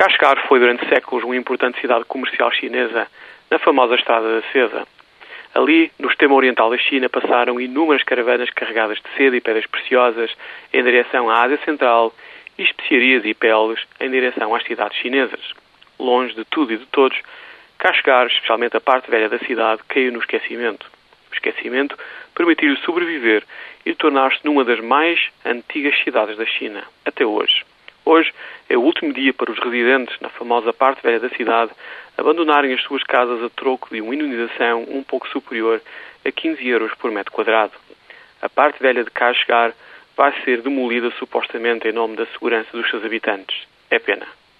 Kashgar foi durante séculos uma importante cidade comercial chinesa na famosa Estrada da Seda. Ali, no extremo oriental da China, passaram inúmeras caravanas carregadas de seda e pedras preciosas em direção à Ásia Central e especiarias e peles em direção às cidades chinesas. Longe de tudo e de todos, Kashgar, especialmente a parte velha da cidade, caiu no esquecimento. O esquecimento permitiu-lhe sobreviver e tornar-se numa das mais antigas cidades da China, até hoje. Hoje é o último dia para os residentes na famosa parte velha da cidade abandonarem as suas casas a troco de uma indenização um pouco superior a 15 euros por metro quadrado. A parte velha de Kashgar vai ser demolida supostamente em nome da segurança dos seus habitantes. É pena.